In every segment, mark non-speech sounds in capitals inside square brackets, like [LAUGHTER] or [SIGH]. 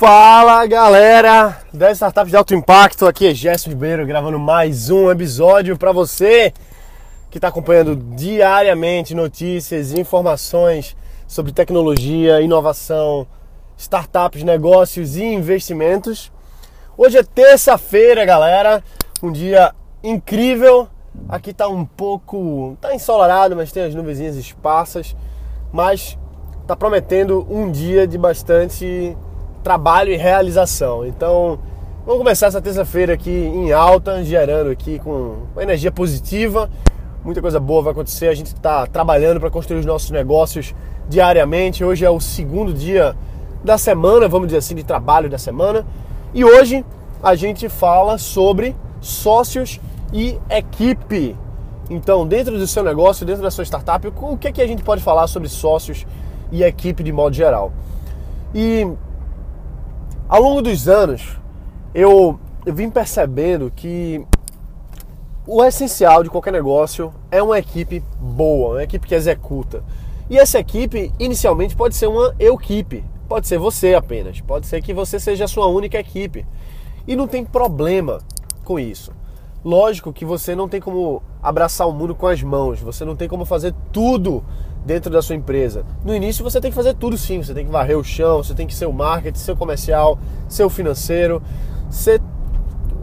Fala galera das startups de alto impacto, aqui é Gerson Ribeiro gravando mais um episódio para você que está acompanhando diariamente notícias e informações sobre tecnologia, inovação, startups, negócios e investimentos. Hoje é terça-feira, galera, um dia incrível. Aqui está um pouco, tá ensolarado, mas tem as nuvenzinhas esparsas, mas tá prometendo um dia de bastante trabalho e realização. Então, vamos começar essa terça-feira aqui em alta, gerando aqui com uma energia positiva. Muita coisa boa vai acontecer. A gente está trabalhando para construir os nossos negócios diariamente. Hoje é o segundo dia da semana, vamos dizer assim, de trabalho da semana. E hoje a gente fala sobre sócios e equipe. Então, dentro do seu negócio, dentro da sua startup, o que, é que a gente pode falar sobre sócios e equipe de modo geral? E ao longo dos anos, eu, vim percebendo que o essencial de qualquer negócio é uma equipe boa, uma equipe que executa. E essa equipe, inicialmente, pode ser uma equipe, pode ser você apenas, pode ser que você seja a sua única equipe. E não tem problema com isso. Lógico que você não tem como abraçar o mundo com as mãos, você não tem como fazer tudo dentro da sua empresa. No início você tem que fazer tudo sim, você tem que varrer o chão, você tem que ser o marketing, o comercial, ser o financeiro, ser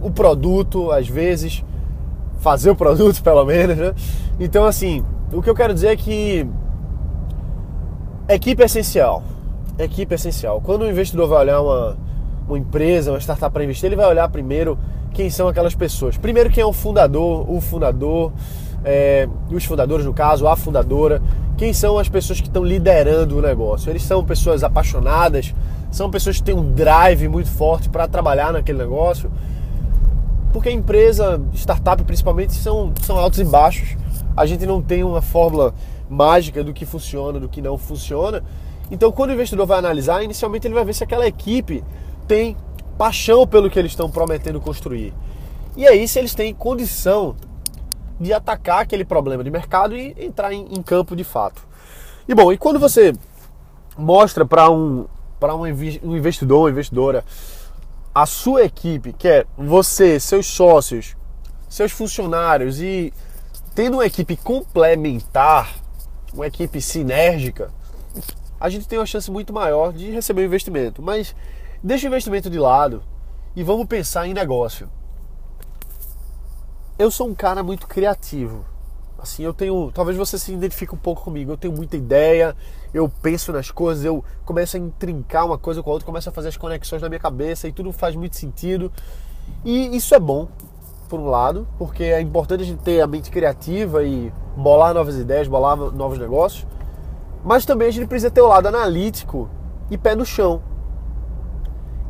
o produto, às vezes, fazer o produto [LAUGHS] pelo menos, né? Então assim, o que eu quero dizer é que equipe é essencial. Equipe é essencial. Quando o investidor vai olhar uma, uma empresa, uma startup para investir, ele vai olhar primeiro quem são aquelas pessoas. Primeiro quem é o fundador, o fundador, é, os fundadores no caso, a fundadora, quem são as pessoas que estão liderando o negócio. Eles são pessoas apaixonadas, são pessoas que têm um drive muito forte para trabalhar naquele negócio. Porque a empresa, startup principalmente, são, são altos e baixos. A gente não tem uma fórmula mágica do que funciona, do que não funciona. Então, quando o investidor vai analisar, inicialmente ele vai ver se aquela equipe tem paixão pelo que eles estão prometendo construir. E aí, se eles têm condição de atacar aquele problema de mercado e entrar em, em campo de fato. E bom, e quando você mostra para um, para um investidor ou investidora a sua equipe, que é você, seus sócios, seus funcionários e tendo uma equipe complementar, uma equipe sinérgica, a gente tem uma chance muito maior de receber um investimento. Mas deixa o investimento de lado e vamos pensar em negócio eu sou um cara muito criativo. Assim, eu tenho. Talvez você se identifique um pouco comigo. Eu tenho muita ideia, eu penso nas coisas, eu começo a intrincar uma coisa com a outra, começo a fazer as conexões na minha cabeça e tudo faz muito sentido. E isso é bom, por um lado, porque é importante a gente ter a mente criativa e bolar novas ideias, bolar novos negócios. Mas também a gente precisa ter o lado analítico e pé no chão.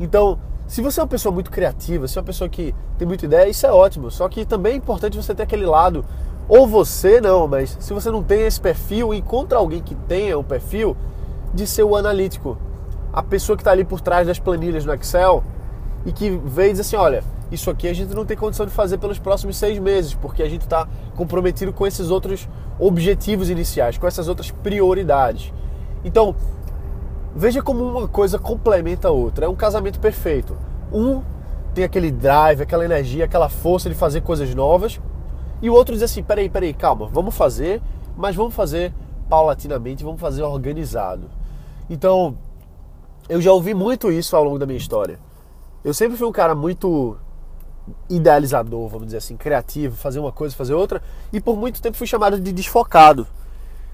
Então, se você é uma pessoa muito criativa, se é uma pessoa que tem muita ideia, isso é ótimo. Só que também é importante você ter aquele lado, ou você não, mas se você não tem esse perfil, encontra alguém que tenha o perfil de ser o analítico. A pessoa que está ali por trás das planilhas no Excel e que vê e diz assim: olha, isso aqui a gente não tem condição de fazer pelos próximos seis meses, porque a gente está comprometido com esses outros objetivos iniciais, com essas outras prioridades. Então, Veja como uma coisa complementa a outra. É um casamento perfeito. Um tem aquele drive, aquela energia, aquela força de fazer coisas novas. E o outro diz assim: peraí, peraí, calma, vamos fazer, mas vamos fazer paulatinamente, vamos fazer organizado. Então, eu já ouvi muito isso ao longo da minha história. Eu sempre fui um cara muito idealizador, vamos dizer assim, criativo, fazer uma coisa, fazer outra, e por muito tempo fui chamado de desfocado.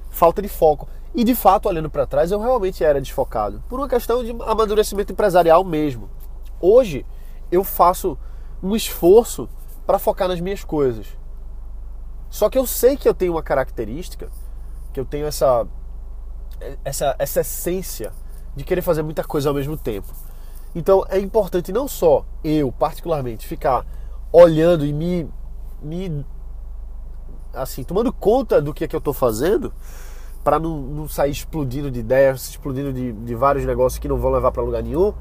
Falta de foco. E de fato, olhando para trás, eu realmente era desfocado. Por uma questão de amadurecimento empresarial mesmo. Hoje, eu faço um esforço para focar nas minhas coisas. Só que eu sei que eu tenho uma característica, que eu tenho essa, essa, essa essência de querer fazer muita coisa ao mesmo tempo. Então é importante não só eu, particularmente, ficar olhando e me, me assim, tomando conta do que é que eu estou fazendo, para não, não, sair explodindo de ideias, explodindo de, de vários negócios que não vão levar para lugar nenhum,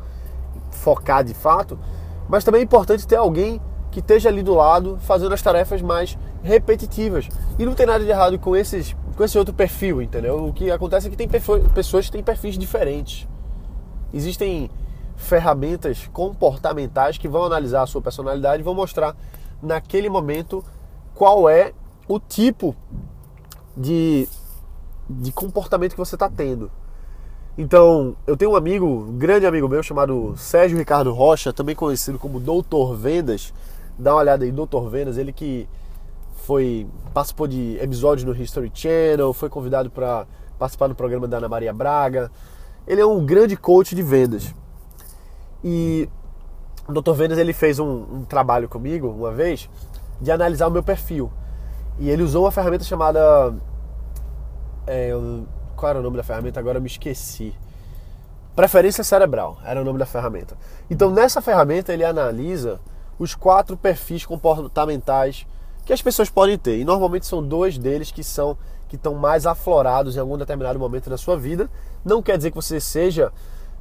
focar de fato. Mas também é importante ter alguém que esteja ali do lado fazendo as tarefas mais repetitivas. E não tem nada de errado com, esses, com esse outro perfil, entendeu? O que acontece é que tem pessoas que têm perfis diferentes. Existem ferramentas comportamentais que vão analisar a sua personalidade e vão mostrar naquele momento qual é o tipo de, de comportamento que você está tendo. Então, eu tenho um amigo, um grande amigo meu, chamado Sérgio Ricardo Rocha, também conhecido como Doutor Vendas. Dá uma olhada aí, Doutor Vendas, ele que foi participou de episódios no History Channel, foi convidado para participar do programa da Ana Maria Braga. Ele é um grande coach de vendas. E o Dr. Vendas ele fez um, um trabalho comigo uma vez de analisar o meu perfil. E ele usou uma ferramenta chamada. É, qual era o nome da ferramenta? Agora eu me esqueci. Preferência cerebral era o nome da ferramenta. Então nessa ferramenta ele analisa os quatro perfis comportamentais que as pessoas podem ter. E normalmente são dois deles que são que estão mais aflorados em algum determinado momento da sua vida. Não quer dizer que você seja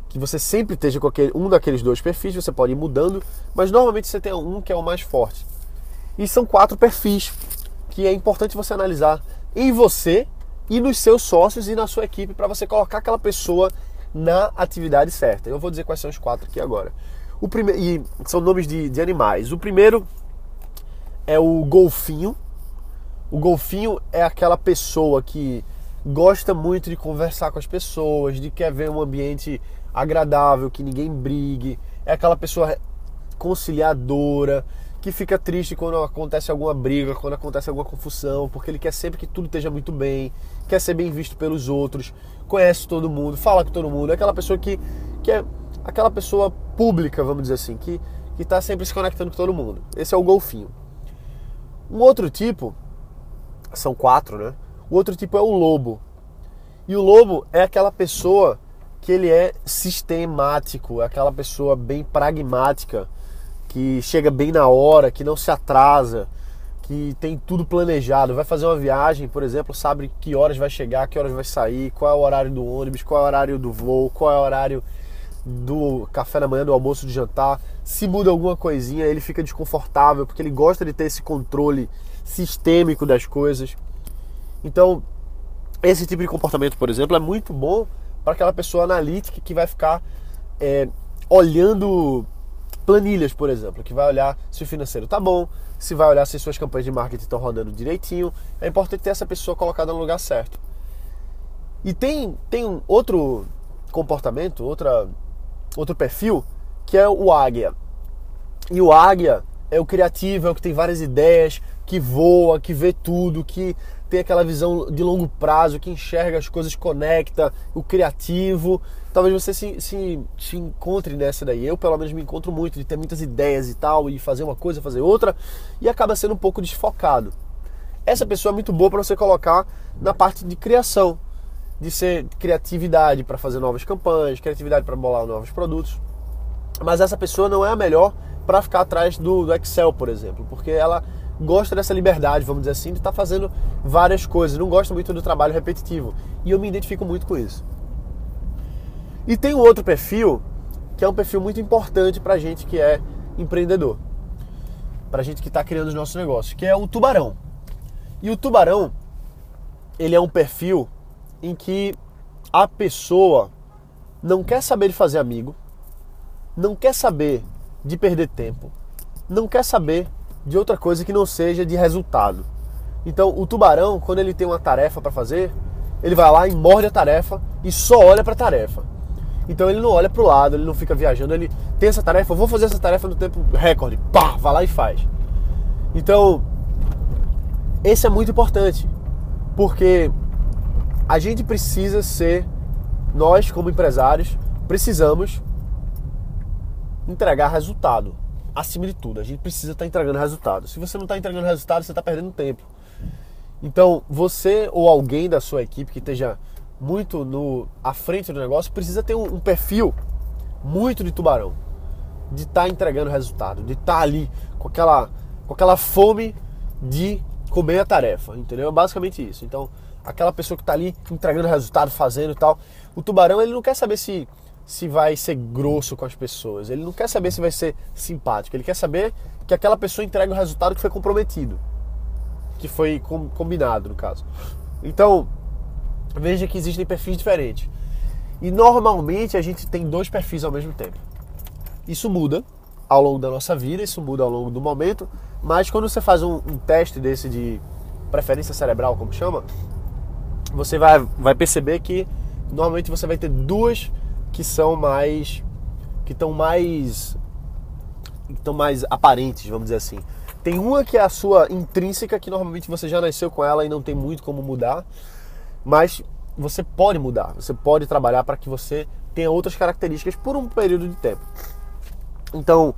que você sempre esteja com aquele, um daqueles dois perfis, você pode ir mudando, mas normalmente você tem um que é o mais forte. E são quatro perfis que é importante você analisar em você e nos seus sócios e na sua equipe para você colocar aquela pessoa na atividade certa. Eu vou dizer quais são os quatro aqui agora. O primeiro e são nomes de, de animais. O primeiro é o golfinho. O golfinho é aquela pessoa que gosta muito de conversar com as pessoas, de quer ver um ambiente agradável, que ninguém brigue. É aquela pessoa conciliadora, que fica triste quando acontece alguma briga, quando acontece alguma confusão, porque ele quer sempre que tudo esteja muito bem, quer ser bem visto pelos outros, conhece todo mundo, fala com todo mundo. É aquela pessoa que, que é aquela pessoa pública, vamos dizer assim, que está sempre se conectando com todo mundo. Esse é o golfinho. Um outro tipo, são quatro, né? O outro tipo é o lobo. E o lobo é aquela pessoa que ele é sistemático, aquela pessoa bem pragmática, que chega bem na hora, que não se atrasa, que tem tudo planejado. Vai fazer uma viagem, por exemplo, sabe que horas vai chegar, que horas vai sair, qual é o horário do ônibus, qual é o horário do voo, qual é o horário do café da manhã, do almoço, do jantar. Se muda alguma coisinha, ele fica desconfortável, porque ele gosta de ter esse controle sistêmico das coisas. Então, esse tipo de comportamento, por exemplo, é muito bom para aquela pessoa analítica que vai ficar é, olhando planilhas, por exemplo, que vai olhar se o financeiro está bom, se vai olhar se suas campanhas de marketing estão rodando direitinho. É importante ter essa pessoa colocada no lugar certo. E tem, tem um outro comportamento, outra, outro perfil, que é o águia. E o águia é o criativo, é o que tem várias ideias, que voa, que vê tudo, que tem aquela visão de longo prazo, que enxerga as coisas, conecta, o criativo. Talvez você se, se, se encontre nessa daí. Eu, pelo menos, me encontro muito de ter muitas ideias e tal, e fazer uma coisa, fazer outra, e acaba sendo um pouco desfocado. Essa pessoa é muito boa para você colocar na parte de criação, de ser criatividade para fazer novas campanhas, criatividade para bolar novos produtos. Mas essa pessoa não é a melhor para ficar atrás do, do Excel, por exemplo, porque ela gosta dessa liberdade, vamos dizer assim, de estar tá fazendo várias coisas, não gosta muito do trabalho repetitivo. E eu me identifico muito com isso. E tem um outro perfil, que é um perfil muito importante para gente que é empreendedor, para gente que está criando os nossos negócios, que é o tubarão. E o tubarão, ele é um perfil em que a pessoa não quer saber de fazer amigo, não quer saber de perder tempo, não quer saber de outra coisa que não seja de resultado. Então, o tubarão, quando ele tem uma tarefa para fazer, ele vai lá e morde a tarefa e só olha para a tarefa. Então ele não olha para o lado, ele não fica viajando, ele tem essa tarefa, vou fazer essa tarefa no tempo recorde, pá, vai lá e faz. Então, esse é muito importante, porque a gente precisa ser, nós como empresários, precisamos entregar resultado acima de tudo. A gente precisa estar tá entregando resultado. Se você não está entregando resultado, você está perdendo tempo. Então, você ou alguém da sua equipe que esteja muito no à frente do negócio precisa ter um, um perfil muito de tubarão, de estar tá entregando resultado, de estar tá ali com aquela com aquela fome de comer a tarefa, entendeu? É basicamente isso. Então, aquela pessoa que está ali entregando resultado, fazendo e tal. O tubarão ele não quer saber se se vai ser grosso com as pessoas. Ele não quer saber se vai ser simpático. Ele quer saber que aquela pessoa entrega o resultado que foi comprometido, que foi com, combinado, no caso. Então, veja que existem perfis diferentes. E normalmente a gente tem dois perfis ao mesmo tempo. Isso muda ao longo da nossa vida, isso muda ao longo do momento, mas quando você faz um, um teste desse de preferência cerebral, como chama, você vai, vai perceber que normalmente você vai ter duas que são mais que estão mais estão mais aparentes, vamos dizer assim. Tem uma que é a sua intrínseca, que normalmente você já nasceu com ela e não tem muito como mudar, mas você pode mudar, você pode trabalhar para que você tenha outras características por um período de tempo. Então,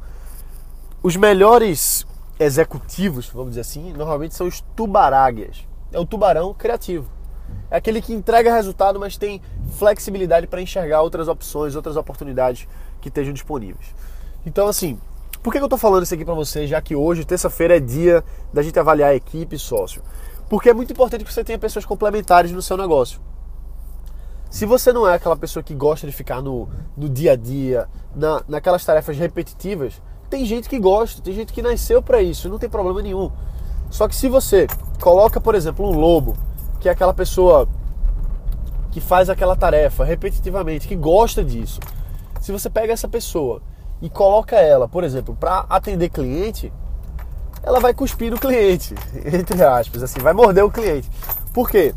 os melhores executivos, vamos dizer assim, normalmente são os tubaráguias. É o tubarão criativo. É aquele que entrega resultado, mas tem flexibilidade para enxergar outras opções, outras oportunidades que estejam disponíveis. Então, assim, por que eu estou falando isso aqui para vocês, já que hoje, terça-feira, é dia da gente avaliar a equipe e sócio? Porque é muito importante que você tenha pessoas complementares no seu negócio. Se você não é aquela pessoa que gosta de ficar no, no dia a dia, na, naquelas tarefas repetitivas, tem gente que gosta, tem gente que nasceu para isso, não tem problema nenhum. Só que se você coloca, por exemplo, um lobo, que é aquela pessoa que faz aquela tarefa repetitivamente, que gosta disso, se você pega essa pessoa e coloca ela, por exemplo, para atender cliente, ela vai cuspir no cliente, [LAUGHS] entre aspas, assim, vai morder o cliente. Por quê?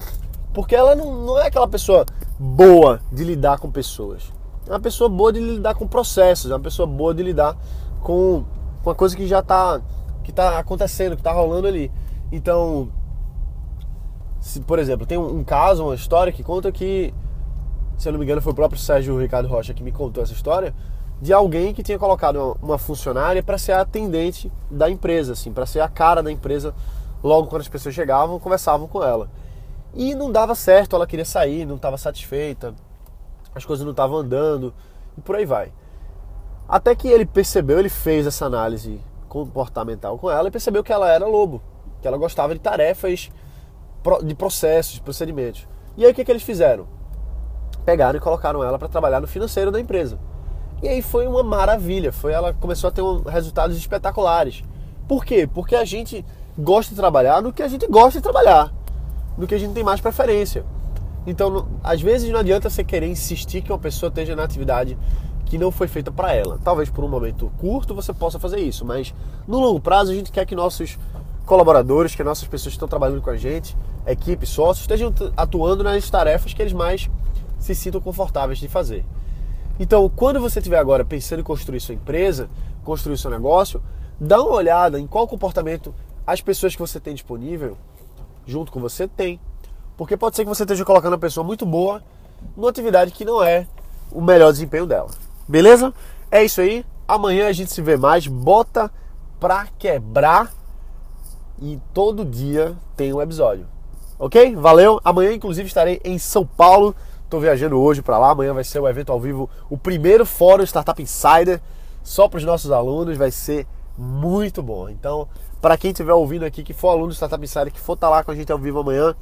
Porque ela não, não é aquela pessoa boa de lidar com pessoas. É uma pessoa boa de lidar com processos, é uma pessoa boa de lidar com, com a coisa que já está que tá acontecendo, que está rolando ali. Então, se, por exemplo, tem um, um, caso, uma história que conta que, se eu não me engano, foi o próprio Sérgio Ricardo Rocha que me contou essa história, de alguém que tinha colocado uma, funcionária para ser a atendente da empresa, assim, para ser a cara da empresa logo quando as pessoas chegavam, conversavam com ela. E não dava certo, ela queria sair, não estava satisfeita, as coisas não estavam andando e por aí vai. Até que ele percebeu, ele fez essa análise comportamental com ela e percebeu que ela era lobo, que ela gostava de tarefas, de processos, de procedimentos. E aí o que, que eles fizeram? Pegaram e colocaram ela para trabalhar no financeiro da empresa. E aí foi uma maravilha, foi ela começou a ter um, resultados espetaculares. Por quê? Porque a gente gosta de trabalhar no que a gente gosta de trabalhar do que a gente tem mais preferência. Então, às vezes não adianta você querer insistir que uma pessoa esteja na atividade que não foi feita para ela. Talvez por um momento curto você possa fazer isso, mas no longo prazo a gente quer que nossos colaboradores, que nossas pessoas que estão trabalhando com a gente, equipe, sócios, estejam atuando nas tarefas que eles mais se sintam confortáveis de fazer. Então, quando você estiver agora pensando em construir sua empresa, construir seu negócio, dá uma olhada em qual comportamento as pessoas que você tem disponível junto com você tem. Porque pode ser que você esteja colocando uma pessoa muito boa numa atividade que não é o melhor desempenho dela. Beleza? É isso aí. Amanhã a gente se vê mais. Bota pra quebrar. E todo dia tem um episódio. Ok? Valeu. Amanhã, inclusive, estarei em São Paulo. Estou viajando hoje para lá. Amanhã vai ser o evento ao vivo, o primeiro fórum Startup Insider, só para os nossos alunos. Vai ser muito bom. Então, para quem estiver ouvindo aqui, que for aluno do Startup Insider, que for estar tá lá com a gente ao vivo amanhã,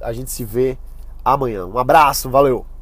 a gente se vê amanhã. Um abraço, valeu!